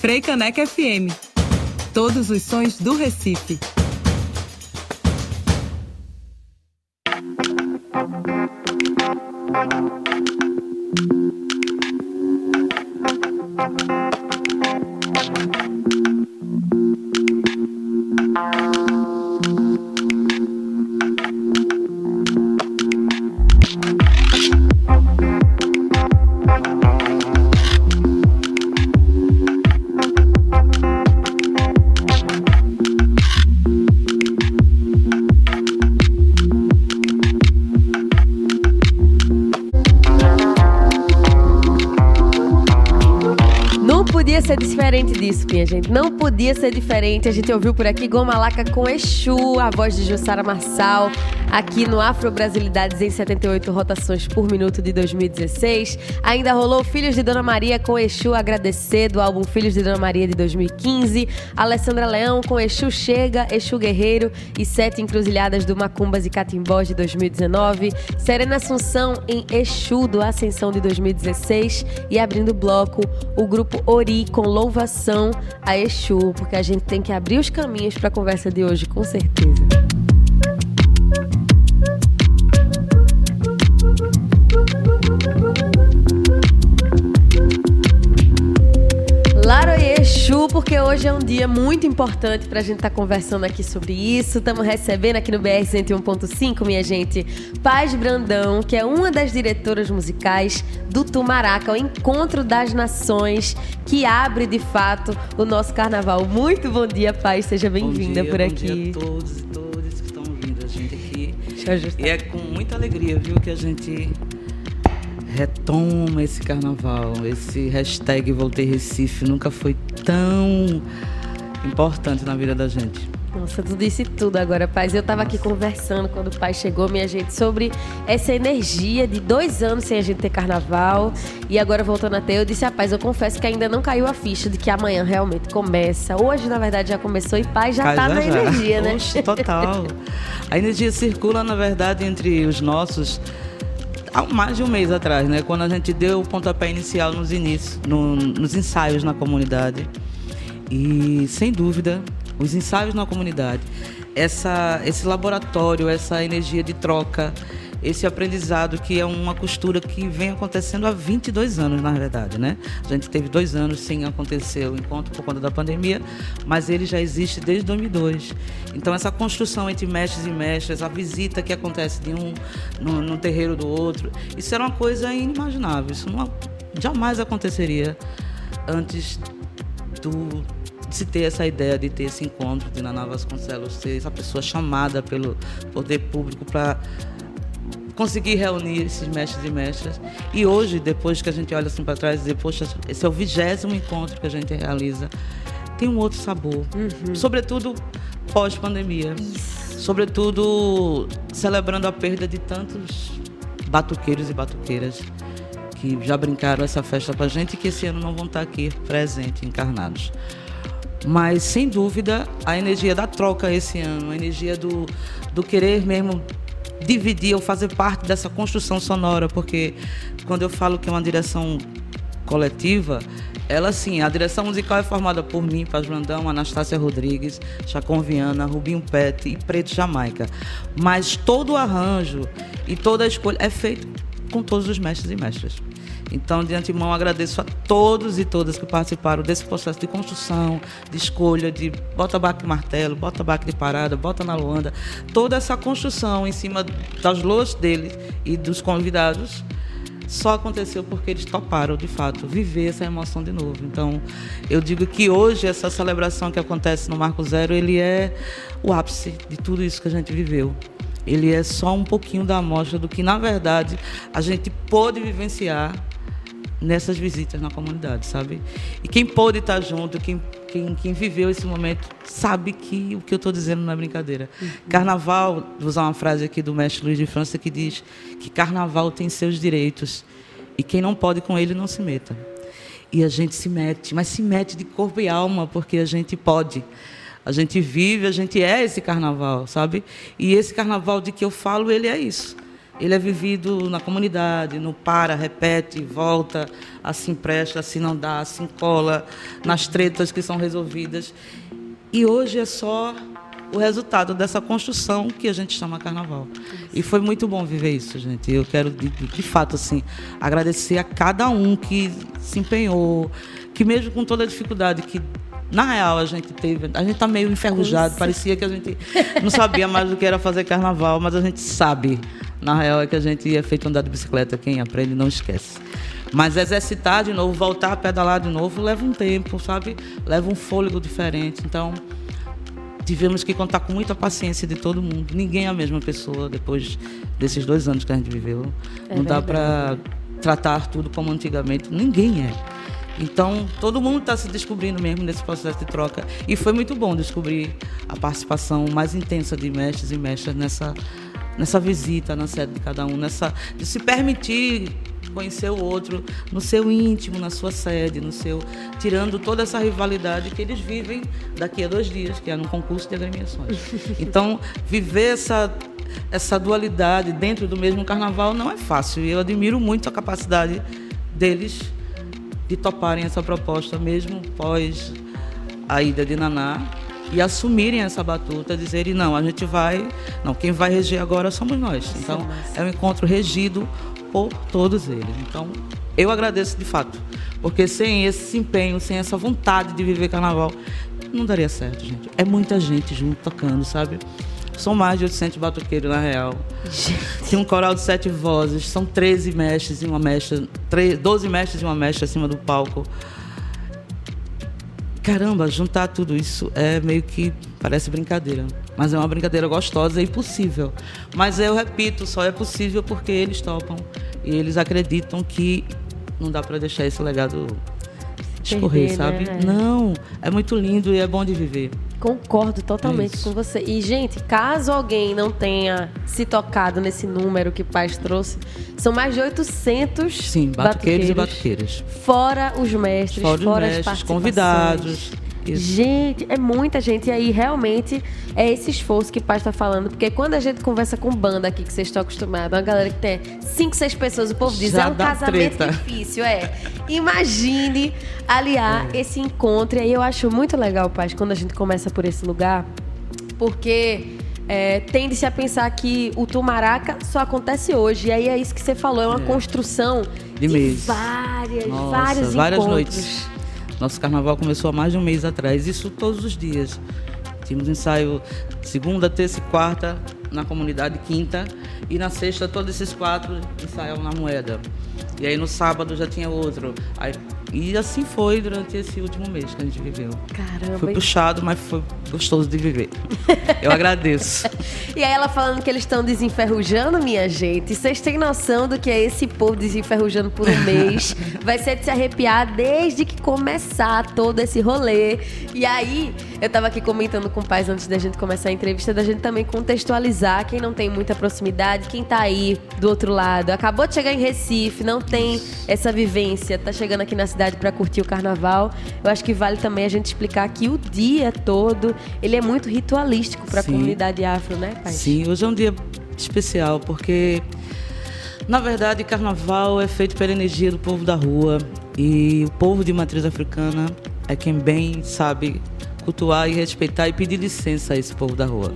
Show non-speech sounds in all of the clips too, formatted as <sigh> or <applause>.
Freicaneca FM. Todos os sons do Recife. Ser diferente. A gente ouviu por aqui Gomalaca com Exu, a voz de Jussara Marçal, aqui no Afro Brasilidades em 78 rotações por minuto de 2016. Ainda rolou Filhos de Dona Maria com Exu Agradecer, do álbum Filhos de Dona Maria de 2015. Alessandra Leão com Exu Chega, Exu Guerreiro e Sete Encruzilhadas do Macumbas e Catimbós de 2019. Serena Assunção em Exu do Ascensão de 2016. E abrindo o bloco, o grupo Ori com Louvação a Exu, porque a gente tem que abrir os caminhos para a conversa de hoje, com certeza. Porque hoje é um dia muito importante para a gente estar tá conversando aqui sobre isso. Estamos recebendo aqui no BR 101.5, minha gente, Paz Brandão, que é uma das diretoras musicais do Tumaraca, o Encontro das Nações, que abre de fato o nosso carnaval. Muito bom dia, Paz, seja bem-vinda por aqui. Bom dia a todos e todas que estão ouvindo a gente aqui. E é com muita alegria, viu, que a gente retoma esse carnaval. Esse hashtag Voltei Recife nunca foi tão importante na vida da gente. Nossa, tu disse tudo agora, Paz. Eu estava aqui conversando quando o pai chegou, minha gente, sobre essa energia de dois anos sem a gente ter carnaval. E agora voltando até, eu disse, rapaz, eu confesso que ainda não caiu a ficha de que amanhã realmente começa. Hoje, na verdade, já começou e Paz já está na já. energia, né? Oxe, total. <laughs> a energia circula, na verdade, entre os nossos há mais de um mês atrás, né? Quando a gente deu o pontapé inicial nos inícios, no, nos ensaios na comunidade. E sem dúvida, os ensaios na comunidade, essa, esse laboratório, essa energia de troca, esse aprendizado que é uma costura que vem acontecendo há 22 anos, na verdade, né? A gente teve dois anos sem acontecer o encontro por conta da pandemia, mas ele já existe desde 2002. Então, essa construção entre mestres e mestras, a visita que acontece de um no, no terreiro do outro, isso era uma coisa inimaginável. Isso não, jamais aconteceria antes do de se ter essa ideia de ter esse encontro de Naná Vasconcelos ser essa pessoa chamada pelo poder público para conseguir reunir esses mestres e mestras. E hoje, depois que a gente olha assim para trás e dizer, poxa, esse é o vigésimo encontro que a gente realiza, tem um outro sabor. Uhum. Sobretudo pós-pandemia. Sobretudo celebrando a perda de tantos batuqueiros e batuqueiras que já brincaram essa festa com a gente e que esse ano não vão estar aqui presentes, encarnados. Mas, sem dúvida, a energia da troca esse ano, a energia do, do querer mesmo dividir ou fazer parte dessa construção sonora, porque quando eu falo que é uma direção coletiva, ela sim, a direção musical é formada por mim, Paz Brandão, Anastácia Rodrigues, Chacon Viana, Rubinho Pet e Preto Jamaica. Mas todo o arranjo e toda a escolha é feito com todos os mestres e mestras. Então, de antemão, agradeço a todos e todas que participaram desse processo de construção, de escolha, de bota baque martelo, bota baque de parada, bota na Luanda. Toda essa construção em cima das louças deles e dos convidados só aconteceu porque eles toparam, de fato, viver essa emoção de novo. Então, eu digo que hoje essa celebração que acontece no Marco Zero, ele é o ápice de tudo isso que a gente viveu. Ele é só um pouquinho da amostra do que, na verdade, a gente pôde vivenciar nessas visitas na comunidade, sabe? E quem pôde estar junto, quem, quem, quem viveu esse momento, sabe que o que eu estou dizendo não é brincadeira. Uhum. Carnaval, vou usar uma frase aqui do mestre Luiz de França que diz que carnaval tem seus direitos e quem não pode com ele não se meta. E a gente se mete, mas se mete de corpo e alma porque a gente pode. A gente vive, a gente é esse carnaval, sabe? E esse carnaval de que eu falo, ele é isso ele é vivido na comunidade, no para, repete, volta, assim presta, assim não dá, assim cola, nas tretas que são resolvidas. E hoje é só o resultado dessa construção que a gente chama carnaval. E foi muito bom viver isso, gente. Eu quero, de, de fato, assim, agradecer a cada um que se empenhou, que mesmo com toda a dificuldade que na real, a gente teve. A gente tá meio enferrujado, parecia que a gente não sabia mais do que era fazer carnaval, mas a gente sabe. Na real, é que a gente é feito andar de bicicleta, quem aprende não esquece. Mas exercitar de novo, voltar a pedalar de novo, leva um tempo, sabe? Leva um fôlego diferente. Então, tivemos que contar com muita paciência de todo mundo. Ninguém é a mesma pessoa depois desses dois anos que a gente viveu. É não dá para tratar tudo como antigamente. Ninguém é. Então, todo mundo está se descobrindo mesmo nesse processo de troca. E foi muito bom descobrir a participação mais intensa de mestres e mestras nessa, nessa visita na sede de cada um, nessa, de se permitir conhecer o outro no seu íntimo, na sua sede, no seu tirando toda essa rivalidade que eles vivem daqui a dois dias, que é no concurso de agremiações. <laughs> Então, viver essa essa dualidade dentro do mesmo carnaval não é fácil. E eu admiro muito a capacidade deles de toparem essa proposta, mesmo pós a ida de Naná, e assumirem essa batuta, dizerem, não, a gente vai, não, quem vai reger agora somos nós. Então, é um encontro regido por todos eles. Então, eu agradeço de fato, porque sem esse empenho, sem essa vontade de viver carnaval, não daria certo, gente. É muita gente junto tocando, sabe? São mais de 800 batuqueiros, na real. Gente. Tem um coral de sete vozes, são 13 mestres e uma mestra, 12 mestres e uma mestra acima do palco. Caramba, juntar tudo isso é meio que parece brincadeira. Mas é uma brincadeira gostosa e possível. Mas eu repito, só é possível porque eles topam e eles acreditam que não dá para deixar esse legado escorrer, sabe? Né? Não, é muito lindo e é bom de viver. Concordo totalmente Isso. com você. E, gente, caso alguém não tenha se tocado nesse número que o Paz trouxe, são mais de 800 Sim, batuqueiros, batuqueiros e batuqueiras. Fora os mestres, fora, fora os mestres, convidados. Isso. Gente, é muita gente. E aí, realmente, é esse esforço que o pai está falando. Porque quando a gente conversa com banda aqui, que vocês estão acostumados, uma galera que tem cinco, seis pessoas, o povo diz, Já é um casamento treta. difícil, é. Imagine aliar é. esse encontro. E aí eu acho muito legal, pai, quando a gente começa por esse lugar, porque é, tende-se a pensar que o Tumaraca só acontece hoje. E aí é isso que você falou, é uma é. construção de, de várias, Nossa, vários várias encontros. noites. Nosso carnaval começou há mais de um mês atrás, isso todos os dias. Tínhamos ensaio segunda, terça e quarta na comunidade, quinta, e na sexta todos esses quatro ensaiam na moeda. E aí no sábado já tinha outro. Aí e assim foi durante esse último mês que a gente viveu. Caramba. Foi puxado, mas foi gostoso de viver. <laughs> Eu agradeço. e aí ela falando que eles estão desenferrujando, minha gente. Vocês têm noção do que é esse povo desenferrujando por um <laughs> mês? Vai ser de se arrepiar desde que começar todo esse rolê. E aí, eu tava aqui comentando com o Paz antes da gente começar a entrevista, da gente também contextualizar quem não tem muita proximidade, quem tá aí do outro lado. Acabou de chegar em Recife, não tem essa vivência, tá chegando aqui na cidade cidade para curtir o carnaval. Eu acho que vale também a gente explicar que o dia todo ele é muito ritualístico para a comunidade afro, né, pai? Sim, hoje é um dia especial porque na verdade carnaval é feito pela energia do povo da rua e o povo de matriz africana é quem bem sabe cultuar e respeitar e pedir licença a esse povo da rua.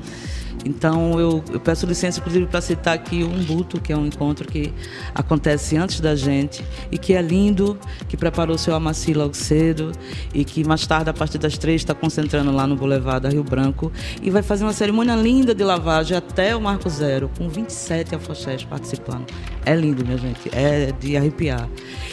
Então eu, eu peço licença, inclusive, para citar aqui o Umbuto, que é um encontro que acontece antes da gente e que é lindo, que preparou seu amaci logo cedo e que mais tarde, a partir das três, está concentrando lá no Boulevard da Rio Branco e vai fazer uma cerimônia linda de lavagem até o Marco Zero, com 27 afoxés participando. É lindo, minha gente, é de arrepiar.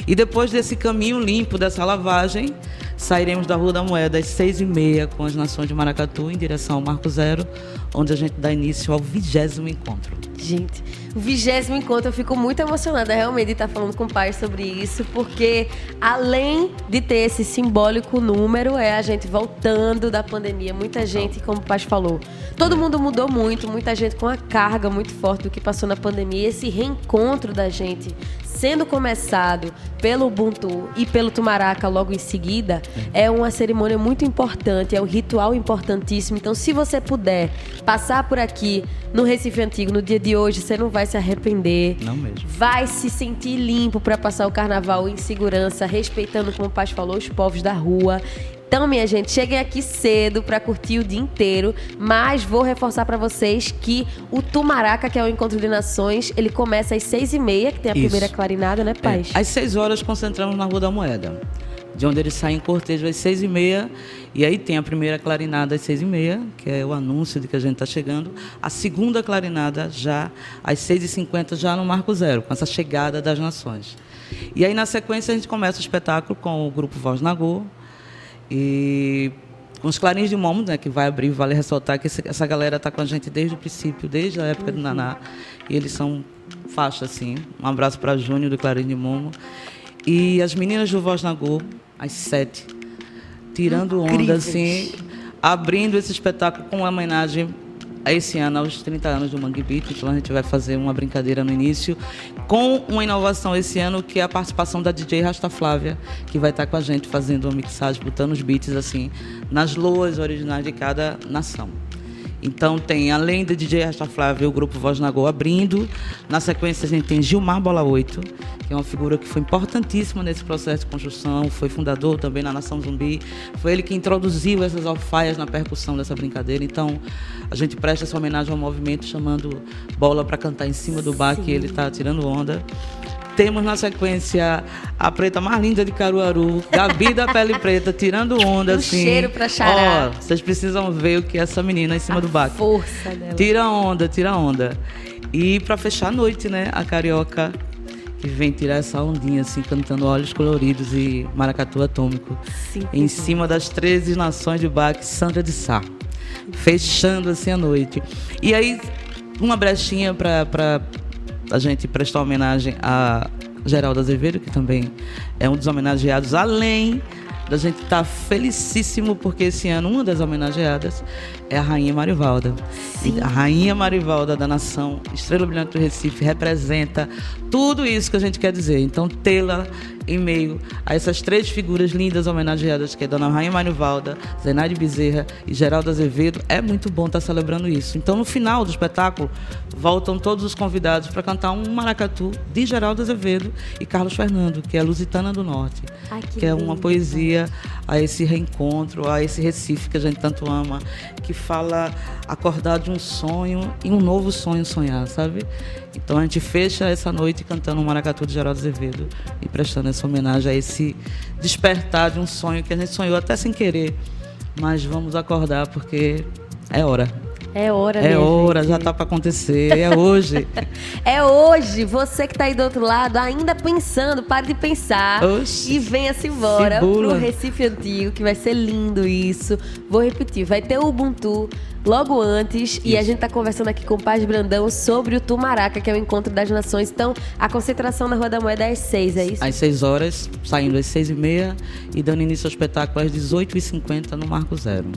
E depois desse caminho limpo, dessa lavagem, sairemos da Rua da Moeda às seis e meia com as Nações de Maracatu em direção ao Marco Zero, onde a gente dá início ao vigésimo encontro. Gente, o vigésimo encontro, eu fico muito emocionada realmente de estar falando com o pai sobre isso, porque além de ter esse simbólico número, é a gente voltando da pandemia. Muita gente, como o pai falou, todo mundo mudou muito, muita gente com a carga muito forte do que passou na pandemia. Esse reencontro da gente sendo começado pelo Ubuntu e pelo Tumaraca logo em seguida, é uma cerimônia muito importante, é um ritual importantíssimo. Então, se você puder passar por aqui no Recife Antigo no dia de de hoje, você não vai se arrepender. Não mesmo. Vai se sentir limpo para passar o carnaval em segurança, respeitando, como o Paz falou, os povos da rua. Então, minha gente, cheguem aqui cedo para curtir o dia inteiro, mas vou reforçar para vocês que o Tumaraca, que é o Encontro de Nações, ele começa às seis e meia, que tem a Isso. primeira clarinada, né, Paz? É, às seis horas concentramos na Rua da Moeda, de onde ele sai em cortejo às seis e meia, e aí tem a primeira clarinada às seis e meia, que é o anúncio de que a gente está chegando, a segunda clarinada já às seis e cinquenta, já no Marco Zero, com essa chegada das nações. E aí, na sequência, a gente começa o espetáculo com o grupo Voz Nagô, e com os Clarins de Momo, né, que vai abrir, vale ressaltar que esse- essa galera está com a gente desde o princípio, desde a época do Naná, e eles são faixa, assim. Um abraço para Júnior do Clarim de Momo. E as meninas do Voz Nagô, às sete, tirando onda, Incríveis. assim, abrindo esse espetáculo com uma homenagem a esse ano, aos 30 anos do Mangue Beat. Então a gente vai fazer uma brincadeira no início, com uma inovação esse ano, que é a participação da DJ Rasta Flávia, que vai estar com a gente fazendo uma mixagem, botando os beats assim, nas loas originais de cada nação. Então tem, além do DJ Rasta Flávia, o grupo Voz Nagô abrindo. Na sequência a gente tem Gilmar Bola 8, que é uma figura que foi importantíssima nesse processo de construção, foi fundador também na Nação Zumbi. Foi ele que introduziu essas alfaias na percussão dessa brincadeira. Então a gente presta essa homenagem ao movimento chamando Bola para cantar em cima do bar que ele está tirando onda. Temos na sequência a preta mais linda de Caruaru, Gabi da Pele Preta, tirando onda, Um assim. cheiro pra xará. Ó, vocês precisam ver o que é essa menina em cima do baque. Força dela. Tira onda, tira onda. E pra fechar a noite, né, a carioca que vem tirar essa ondinha, assim, cantando Olhos Coloridos e Maracatu Atômico. Sim, em cima das 13 nações de baque, Sandra de Sá. Fechando assim a noite. E aí, uma brechinha pra, pra a gente prestar homenagem a Geraldo Azevedo, que também é um dos homenageados, além da gente estar felicíssimo porque esse ano uma das homenageadas é a Rainha Marivalda. E A Rainha Marivalda da nação Estrela Brilhante do Recife representa tudo isso que a gente quer dizer. Então, tê-la em meio a essas três figuras lindas homenageadas, que é Dona Rainha Marivalda, Zenaide Bezerra e Geraldo Azevedo, é muito bom estar celebrando isso. Então, no final do espetáculo, voltam todos os convidados para cantar um maracatu de Geraldo Azevedo e Carlos Fernando, que é Lusitana do Norte, Ai, que que é uma poesia a esse reencontro, a esse Recife que a gente tanto ama, que fala acordar de um sonho e um novo sonho sonhar, sabe? Então a gente fecha essa noite cantando o Maracatu de Geraldo Azevedo e prestando essa homenagem a esse despertar de um sonho que a gente sonhou até sem querer, mas vamos acordar porque é hora. É hora, É hora, gente. já tá para acontecer, é hoje. <laughs> É hoje, você que tá aí do outro lado, ainda pensando, pare de pensar Oxi. e venha-se embora Se bula. pro Recife Antigo, que vai ser lindo isso. Vou repetir, vai ter o Ubuntu logo antes e a gente tá conversando aqui com o Paz Brandão sobre o Tumaraca, que é o Encontro das Nações. Então, a concentração na Rua da Moeda é às seis, é isso? às 6 horas, saindo às 6 e meia e dando início ao espetáculo às 18h50 no Marco Zero.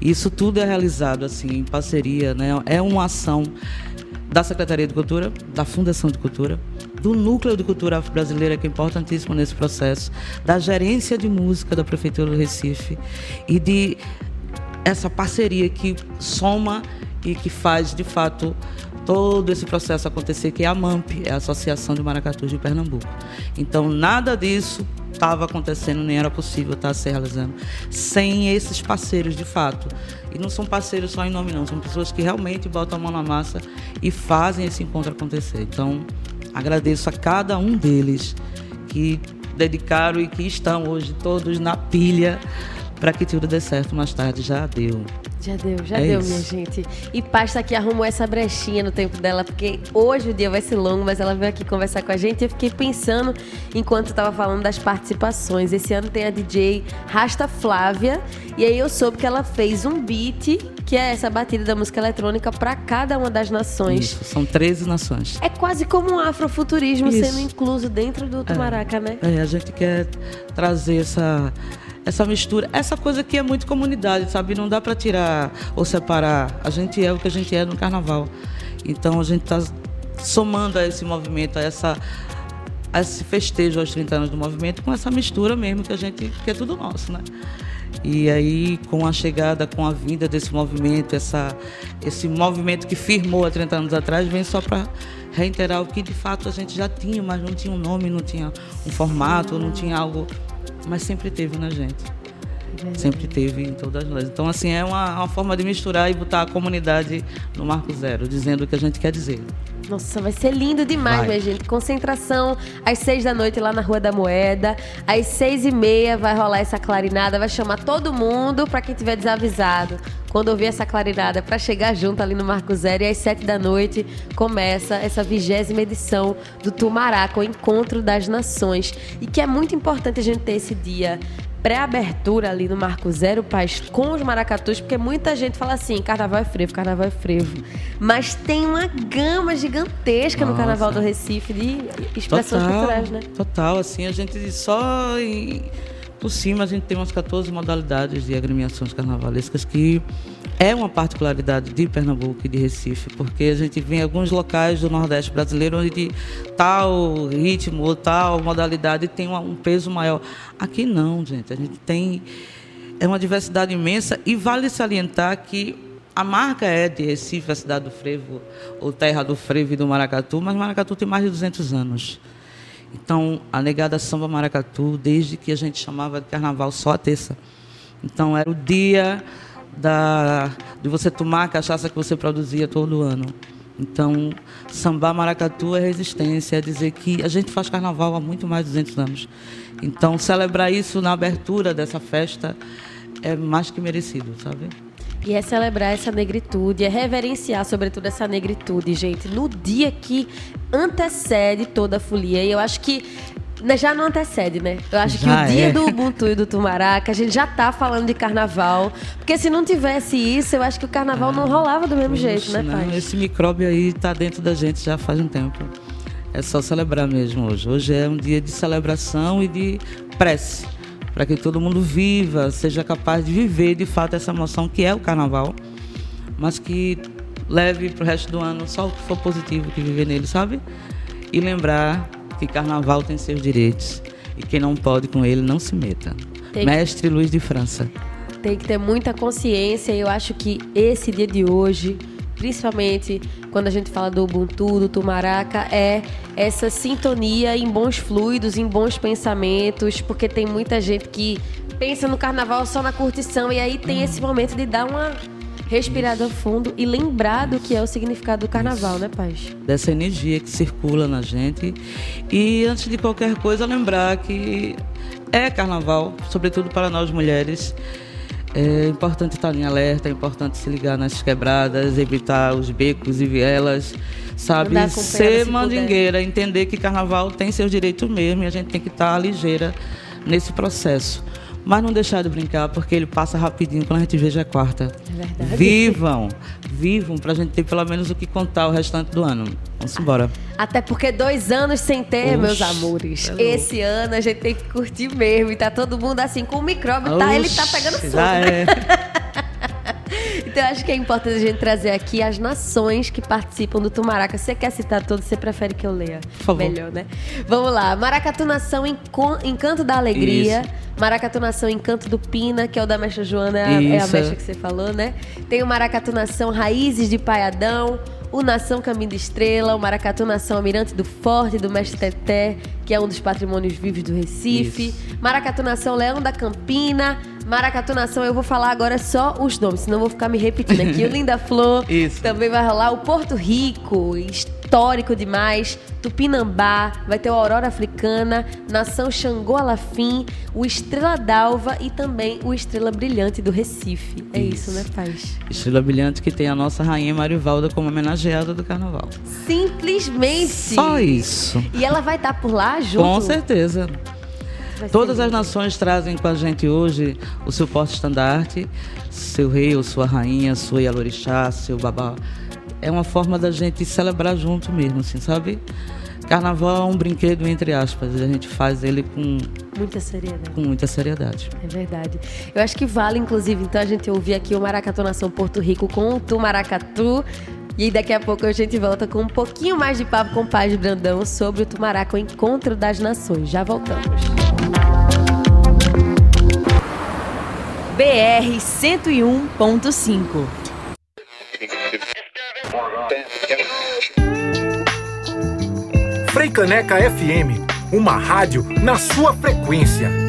Isso tudo é realizado assim em parceria, né? É uma ação da Secretaria de Cultura, da Fundação de Cultura, do Núcleo de Cultura Afro-Brasileira, que é importantíssimo nesse processo, da Gerência de Música da Prefeitura do Recife e de essa parceria que soma e que faz, de fato, todo esse processo acontecer, que é a MAMP, é a Associação de Maracatus de Pernambuco. Então, nada disso estava acontecendo, nem era possível estar se realizando, sem esses parceiros, de fato. E não são parceiros só em nome, não, são pessoas que realmente botam a mão na massa e fazem esse encontro acontecer. Então, agradeço a cada um deles que dedicaram e que estão hoje todos na pilha para que tudo dê certo mais tarde. Já deu. Já deu, já É deu, isso. minha gente. E Pasta aqui arrumou essa brechinha no tempo dela, porque hoje o dia vai ser longo, mas ela veio aqui conversar com a gente. Eu fiquei pensando, enquanto eu tava falando das participações. Esse ano tem a DJ Rasta Flávia, e aí eu soube que ela fez um beat, que é essa batida da música eletrônica, para cada uma das nações. Isso, são 13 nações. É quase como um afrofuturismo Isso. sendo incluso dentro do Tumaraca, né? É, a gente quer trazer essa, essa mistura, essa coisa que é muito comunidade, sabe? Não dá para tirar ou separar. A gente é o que a gente é no carnaval. Então a gente está somando a esse movimento, a essa a esse festejo aos 30 anos do movimento com essa mistura mesmo que a gente que é tudo nosso, né? E aí, com a chegada, com a vinda desse movimento, essa, esse movimento que firmou há 30 anos atrás, vem só para reiterar o que de fato a gente já tinha, mas não tinha um nome, não tinha um formato, não tinha algo. Mas sempre teve na gente. Sempre teve em todas nós. Então, assim, é uma, uma forma de misturar e botar a comunidade no marco zero, dizendo o que a gente quer dizer. Nossa, vai ser lindo demais, vai. minha gente. Concentração às seis da noite lá na Rua da Moeda. Às seis e meia vai rolar essa clarinada. Vai chamar todo mundo para quem tiver desavisado. Quando ouvir essa clarinada, para chegar junto ali no Marco Zero. E às sete da noite começa essa vigésima edição do Tumaraca, o Encontro das Nações. E que é muito importante a gente ter esse dia pré-abertura ali no Marco Zero Paz com os maracatus, porque muita gente fala assim, carnaval é frevo, carnaval é frevo. Mas tem uma gama gigantesca Nossa. no Carnaval do Recife de expressões total, culturais, né? Total, assim, a gente só em, por cima a gente tem umas 14 modalidades de agremiações carnavalescas que é uma particularidade de Pernambuco e de Recife, porque a gente vê em alguns locais do Nordeste brasileiro onde tal ritmo ou tal modalidade tem um peso maior. Aqui não, gente. A gente tem é uma diversidade imensa e vale salientar que a marca é de Recife, a cidade do frevo, ou terra do frevo e do maracatu, mas Maracatu tem mais de 200 anos. Então, a negada samba maracatu, desde que a gente chamava de carnaval só a terça. Então, era o dia da, de você tomar a cachaça que você produzia todo ano. Então, sambar maracatu é resistência, é dizer que a gente faz carnaval há muito mais de 200 anos. Então, celebrar isso na abertura dessa festa é mais que merecido, sabe? E é celebrar essa negritude, é reverenciar, sobretudo, essa negritude, gente, no dia que antecede toda a folia. E eu acho que já não antecede, né? Eu acho já que o dia é. do Ubuntu e do Tumaraca, a gente já tá falando de carnaval. Porque se não tivesse isso, eu acho que o carnaval ah, não rolava do mesmo jeito, né, pai? Esse micróbio aí tá dentro da gente já faz um tempo. É só celebrar mesmo hoje. Hoje é um dia de celebração e de prece. Para que todo mundo viva, seja capaz de viver de fato essa emoção que é o carnaval. Mas que leve pro resto do ano só o que for positivo que viver nele, sabe? E lembrar que carnaval tem seus direitos e quem não pode com ele não se meta. Tem Mestre Luiz de França. Tem que ter muita consciência e eu acho que esse dia de hoje, principalmente quando a gente fala do Ubuntu, do Tumaraca, é essa sintonia em bons fluidos, em bons pensamentos, porque tem muita gente que pensa no carnaval só na curtição e aí tem esse momento de dar uma respirar do fundo e lembrar do que é o significado do carnaval, né, Paz? Dessa energia que circula na gente. E antes de qualquer coisa, lembrar que é carnaval, sobretudo para nós mulheres. É importante estar em alerta, é importante se ligar nas quebradas, evitar os becos e vielas, sabe? Ser mandingueira, entender que carnaval tem seus direitos mesmo e a gente tem que estar ligeira nesse processo. Mas não deixar de brincar, porque ele passa rapidinho quando a gente vê já é quarta. É verdade. Vivam, vivam, pra gente ter pelo menos o que contar o restante do ano. Vamos embora. Até porque dois anos sem ter, Oxi, meus amores. É Esse ano a gente tem que curtir mesmo. E tá todo mundo assim, com o micróbio, tá, ele tá pegando fogo. Já é. <laughs> Então, acho que é importante a gente trazer aqui as nações que participam do Tumaraca. Você quer citar todos? Você prefere que eu leia? Por favor. Melhor, né? Vamos lá. Maracatu Nação Encanto da Alegria. Isso. Maracatu Nação Encanto do Pina, que é o da mestra Joana, é a mestra que você falou, né? Tem o Maracatu Nação Raízes de Paiadão o Nação Caminho de Estrela, o Maracatu Nação Almirante do Forte, do Mestre Teté, que é um dos patrimônios vivos do Recife. Isso. Maracatu Nação Leão da Campina. Maracatu Nação, eu vou falar agora só os nomes, senão vou ficar me repetindo aqui. O <laughs> Linda Flor. Isso. Também vai rolar o Porto Rico, histórico demais. Tupinambá, vai ter o Aurora Africana, Nação Xangô Alafim, o Estrela d'Alva e também o Estrela Brilhante do Recife. É isso, isso né, Paz? Estrela Brilhante que tem a nossa rainha Marivalda como homenageada do carnaval. Simplesmente. Só isso. E ela vai estar por lá junto? Com certeza. Todas as nações trazem com a gente hoje o seu porte-estandarte, seu rei ou sua rainha, sua Yalorixá, seu babá é uma forma da gente celebrar junto mesmo, assim, sabe? Carnaval é um brinquedo, entre aspas, a gente faz ele com muita seriedade. Com muita seriedade. É verdade. Eu acho que vale, inclusive, então, a gente ouvir aqui o Maracatu Nação Porto Rico com o Tu Maracatu. E daqui a pouco a gente volta com um pouquinho mais de papo com o Paz Brandão sobre o Tumaraca, o Encontro das Nações. Já voltamos. BR 101.5. Freicaneca FM, uma rádio na sua frequência.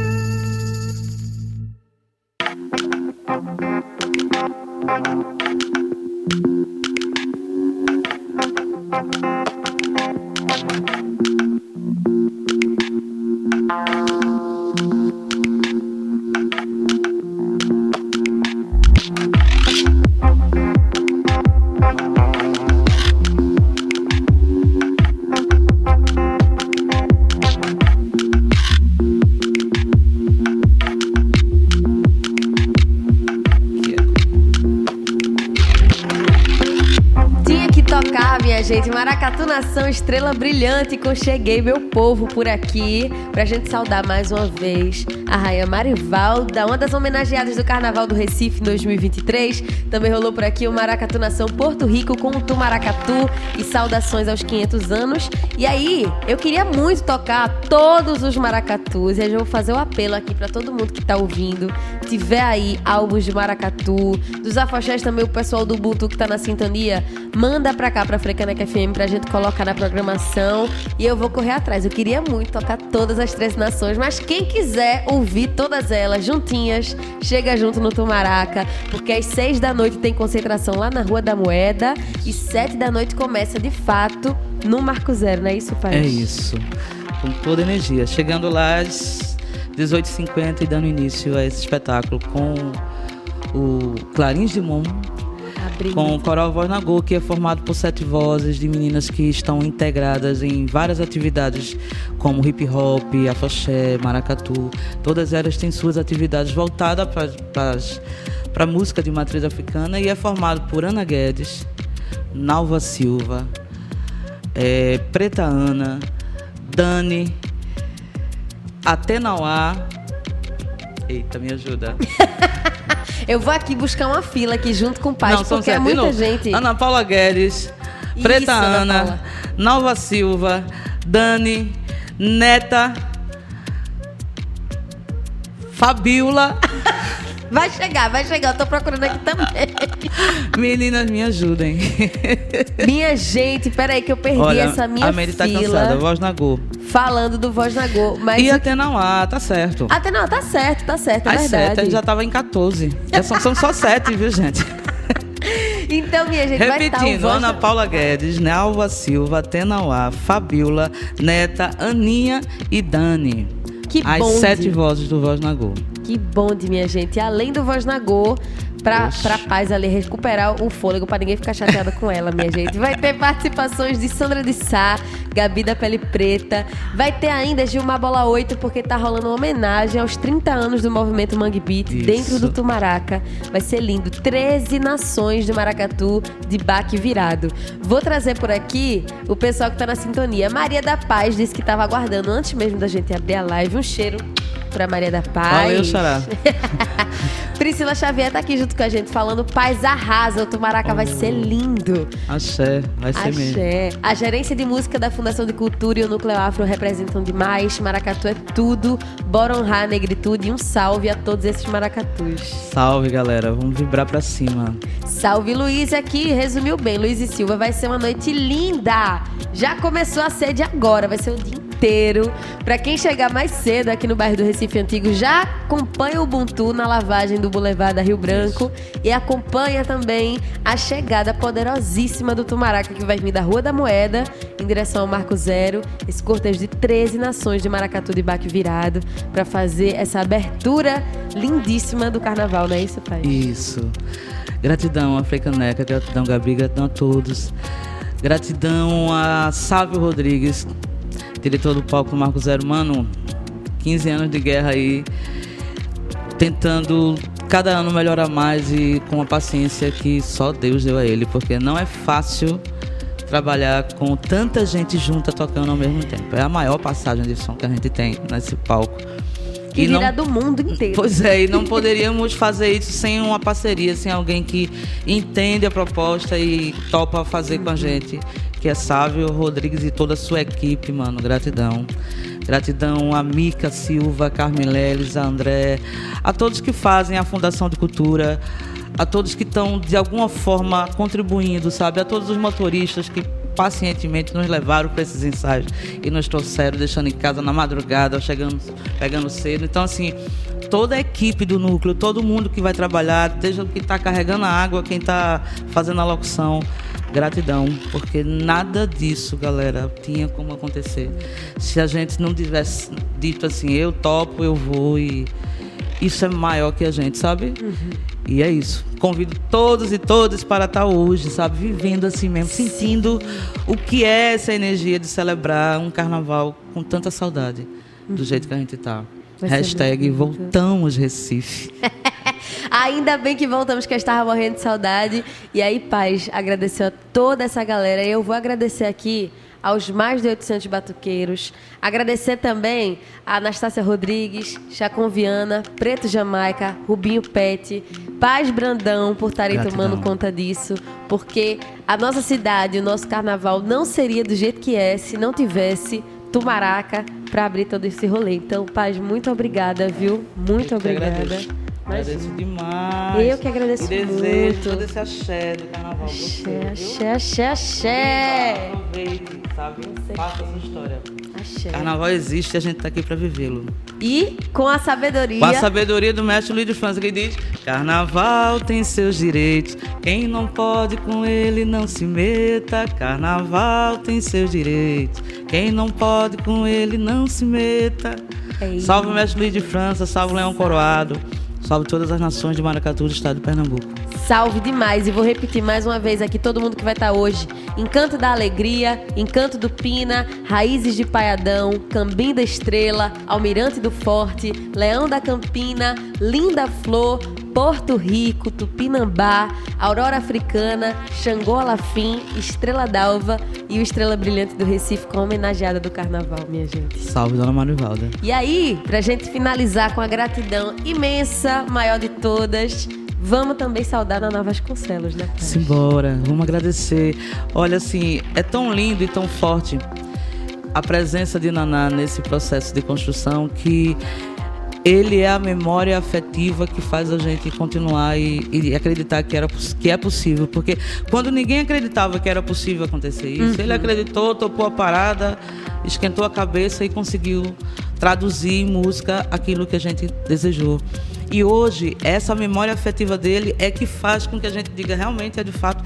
Brilhante com Cheguei Meu Povo por aqui. Pra gente saudar mais uma vez a Rainha Marivalda, uma das homenageadas do Carnaval do Recife 2023. Também rolou por aqui o Maracatu Nação Porto Rico com o Tumaracatu e saudações aos 500 anos. E aí, eu queria muito tocar todos os maracatus. E eu vou fazer o um apelo aqui para todo mundo que tá ouvindo. Tiver aí álbuns de maracatu, dos afoxés também, o pessoal do Ubuntu que tá na sintonia, manda pra cá, pra Frecaneca FM, pra gente colocar na programação. E eu vou correr atrás. Eu queria muito tocar todas as três nações, mas quem quiser ouvir todas elas juntinhas, chega junto no Tumaraca, porque às seis da noite tem concentração lá na Rua da Moeda e sete da noite começa de fato no Marco Zero, não é isso, pai? É isso. Com toda energia. Chegando lá às 18h50 e dando início a esse espetáculo com o Clarins de Mon com o Coral Voz na Go, que é formado por sete vozes de meninas que estão integradas em várias atividades como hip hop, afoxé, maracatu. Todas elas têm suas atividades voltadas para a música de matriz africana e é formado por Ana Guedes, Nalva Silva, é, Preta Ana, Dani, Atenauá. Eita, me ajuda. <laughs> Eu vou aqui buscar uma fila aqui junto com o pai, porque é muita gente. Ana Paula Guedes, Preta Isso, Ana, Ana Nova Silva, Dani, Neta, Fabiola. <laughs> Vai chegar, vai chegar. Eu tô procurando aqui também. <laughs> Meninas, me ajudem. <laughs> Minha gente, peraí que eu perdi Olha, essa minha a Mary tá cansada, voz na Go. Falando do voz na Go. Mas e até não há, tá certo. Até não, tá certo, tá certo, é As verdade. Sete, já tava em 14. Já são, são só sete, viu, gente? <laughs> Então, minha gente, Repetindo, vai Ana Paula Guedes, Nelva Silva, Tenauá, Fabiola, Neta, Aninha e Dani. Que As bonde. sete vozes do Voz na Go. Que bonde, minha gente. Além do Voz na Go, pra, pra paz ali recuperar o fôlego pra ninguém ficar chateada com ela, minha gente. Vai ter participações de Sandra de Sá, Gabi da Pele Preta. Vai ter ainda Gilmar Bola 8, porque tá rolando uma homenagem aos 30 anos do movimento Mangue Beat Isso. dentro do Tumaraca. Vai ser lindo. 13 nações de maracatu de baque virado. Vou trazer por aqui o pessoal que tá na sintonia. Maria da Paz disse que tava aguardando, antes mesmo da gente abrir a live, um cheiro pra Maria da Paz. Valeu, Xará. <laughs> Priscila Xavier tá aqui junto com a gente falando Paz arrasa, o Tumaraca oh. vai ser lindo. Axé, vai ser Axé. mesmo. A gerência de música da Fundação de Cultura e o Núcleo Afro representam demais. Maracatu é tudo. Bora honrar a negritude e um salve a todos esses maracatus. Salve, galera. Vamos vibrar pra cima. Salve, Luiz aqui. Resumiu bem. Luiz e Silva vai ser uma noite linda. Já começou a ser de agora. Vai ser o dia inteiro. Para quem chegar mais cedo aqui no bairro do Recife Antigo, já acompanha o Ubuntu na lavagem do Boulevard da Rio Branco Isso. e acompanha também a chegada poderosíssima do Tumaraca que vai vir da Rua da Moeda em direção ao Marco Zero, esse cortejo de 13 nações de maracatu de baque virado para fazer essa abertura lindíssima do carnaval, não é isso, pai? Isso. Gratidão, Africaneca, gratidão, Gabi, gratidão a todos. Gratidão a Sávio Rodrigues, diretor do palco Marco Zero. Mano, 15 anos de guerra aí, tentando cada ano melhorar mais e com a paciência que só Deus deu a ele, porque não é fácil trabalhar com tanta gente junta tocando ao mesmo tempo. É a maior passagem de som que a gente tem nesse palco. Que e não, do mundo inteiro. Pois é, e não <laughs> poderíamos fazer isso sem uma parceria, sem alguém que entende a proposta e topa fazer com a gente que é Sávio Rodrigues e toda a sua equipe, mano. Gratidão. Gratidão a Mica Silva, Carmen Leles, a André, a todos que fazem a Fundação de Cultura, a todos que estão de alguma forma contribuindo, sabe? A todos os motoristas que pacientemente nos levaram para esses ensaios e nos trouxeram, deixando em casa na madrugada, chegando, pegando cedo. Então, assim, toda a equipe do núcleo, todo mundo que vai trabalhar, desde quem está carregando a água, quem está fazendo a locução, gratidão, porque nada disso, galera, tinha como acontecer se a gente não tivesse dito assim, eu topo, eu vou e isso é maior que a gente, sabe? Uhum. E é isso. Convido todos e todas para estar hoje, sabe? Vivendo assim mesmo, sentindo o que é essa energia de celebrar um carnaval com tanta saudade, uhum. do jeito que a gente está. Hashtag voltamos Recife. <laughs> Ainda bem que voltamos, que eu estava morrendo de saudade. E aí, paz, agradecer a toda essa galera. E eu vou agradecer aqui aos mais de 800 batuqueiros. Agradecer também a Anastácia Rodrigues, Chacon Viana, Preto Jamaica, Rubinho Pet, Paz Brandão por estarem tomando conta disso, porque a nossa cidade, o nosso carnaval não seria do jeito que é se não tivesse Tumaraca para abrir todo esse rolê. Então, Paz, muito obrigada, viu? Muito obrigada. Agradeço demais. Eu que agradeço e desejo muito. todo esse axé do carnaval. Axé, axé, axé, axé. Aproveite, sabe? Faça a sua história. Axé. Carnaval existe e a gente está aqui para vivê-lo. E com a sabedoria. Com a sabedoria do mestre Luiz de França, que diz: Carnaval tem seus direitos. Quem não pode com ele não se meta. Carnaval tem seus direitos. Quem não pode com ele não se meta. É salve o mestre Luiz de França, salve o Leão Coroado. Salve todas as nações de Maracatu do estado de Pernambuco. Salve demais! E vou repetir mais uma vez aqui, todo mundo que vai estar hoje. Encanto da Alegria, Encanto do Pina, Raízes de Paiadão, Cambim da Estrela, Almirante do Forte, Leão da Campina, Linda Flor, Porto Rico, Tupinambá, Aurora Africana, Xangô Alafim, Estrela d'Alva e o Estrela Brilhante do Recife com a homenageada do Carnaval, minha gente. Salve, Dona Marivalda. E aí, pra gente finalizar com a gratidão imensa, maior de todas, Vamos também saudar Nova Vasconcelos, né? Simbora, vamos agradecer. Olha, assim, é tão lindo e tão forte a presença de Naná nesse processo de construção que ele é a memória afetiva que faz a gente continuar e, e, acreditar que, era, que é possível. Porque quando ninguém acreditava que era possível acontecer isso, uhum. ele acreditou, topou a parada, esquentou a cabeça e conseguiu traduzir em música aquilo que a gente desejou. E hoje, essa memória afetiva dele é que faz com que a gente diga realmente é de fato,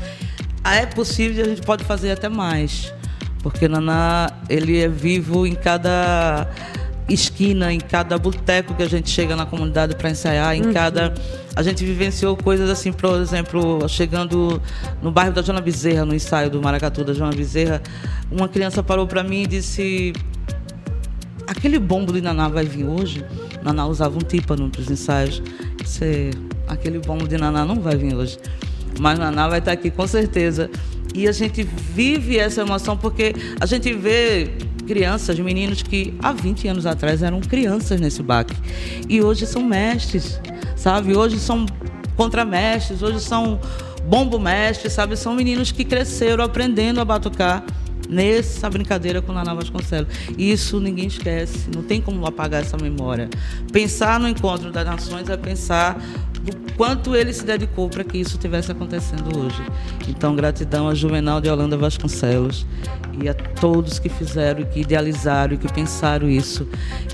é possível e a gente pode fazer até mais. Porque Naná, ele é vivo em cada esquina, em cada boteco que a gente chega na comunidade para ensaiar, em uhum. cada. A gente vivenciou coisas assim, por exemplo, chegando no bairro da Joana Bezerra, no ensaio do Maracatu da Joana Bezerra, uma criança parou para mim e disse: Aquele bombo de Naná vai vir hoje? Naná usava um tímpano para os ensaios. Disse, aquele bombo de Naná não vai vir hoje. Mas Naná vai estar aqui com certeza. E a gente vive essa emoção porque a gente vê crianças, meninos que há 20 anos atrás eram crianças nesse baque. E hoje são mestres, sabe? Hoje são contramestres, hoje são bombo-mestres, sabe? São meninos que cresceram aprendendo a batucar nessa brincadeira com Naná Vasconcelos. Isso ninguém esquece, não tem como apagar essa memória. Pensar no encontro das nações é pensar do quanto ele se dedicou para que isso estivesse acontecendo hoje. Então, gratidão a Juvenal de Holanda Vasconcelos e a todos que fizeram, que idealizaram e que pensaram isso.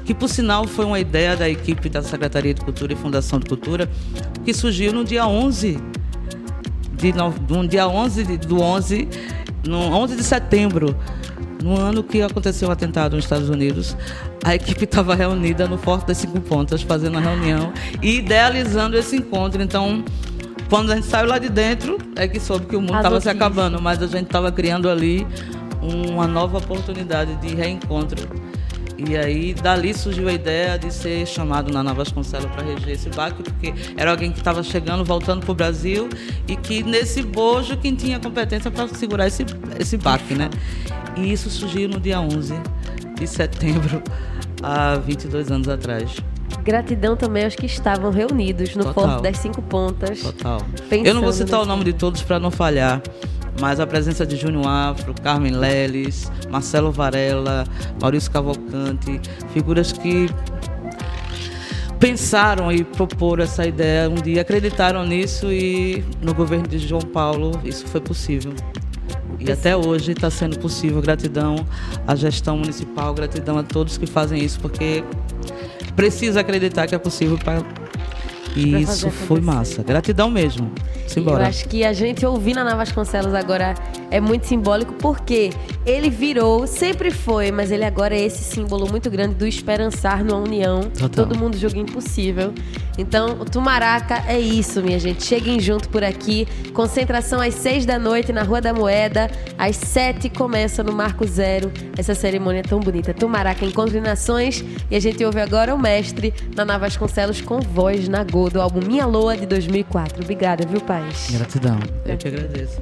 Que, por sinal, foi uma ideia da equipe da Secretaria de Cultura e Fundação de Cultura, que surgiu no dia 11 de no, dia 11 de, do 11 no 11 de setembro, no ano que aconteceu o atentado nos Estados Unidos, a equipe estava reunida no Forte das Cinco Pontas, fazendo a reunião e idealizando esse encontro. Então, quando a gente saiu lá de dentro, é que soube que o mundo estava se acabando, mas a gente estava criando ali uma nova oportunidade de reencontro e aí, dali surgiu a ideia de ser chamado Naná Vasconcelos para reger esse baque, porque era alguém que estava chegando, voltando para o Brasil, e que nesse bojo quem tinha competência para segurar esse, esse baque, né? E isso surgiu no dia 11 de setembro, há 22 anos atrás. Gratidão também aos que estavam reunidos no Total. Forte das Cinco Pontas. Total. Eu não vou citar o nome de todos para não falhar, mas a presença de Júnior Afro, Carmen Leles, Marcelo Varela, Maurício Cavalcante, figuras que pensaram e proporam essa ideia um dia, acreditaram nisso e no governo de João Paulo isso foi possível. E até hoje está sendo possível. Gratidão à gestão municipal, gratidão a todos que fazem isso, porque precisa acreditar que é possível para. E isso foi massa. Gratidão mesmo. Simbora. Eu acho que a gente ouvir na Vasconcelos agora é muito simbólico porque ele virou, sempre foi, mas ele agora é esse símbolo muito grande do esperançar numa união. Total. Todo mundo julga impossível. Então, o Tumaraca é isso, minha gente. Cheguem junto por aqui. Concentração às seis da noite na Rua da Moeda. Às sete começa no Marco Zero essa cerimônia tão bonita. Tumaraca Encontro Nações. E a gente ouve agora o mestre Naná Vasconcelos com voz na Go do álbum Minha Loa de 2004. Obrigada, viu, Paz? Gratidão. Eu te agradeço.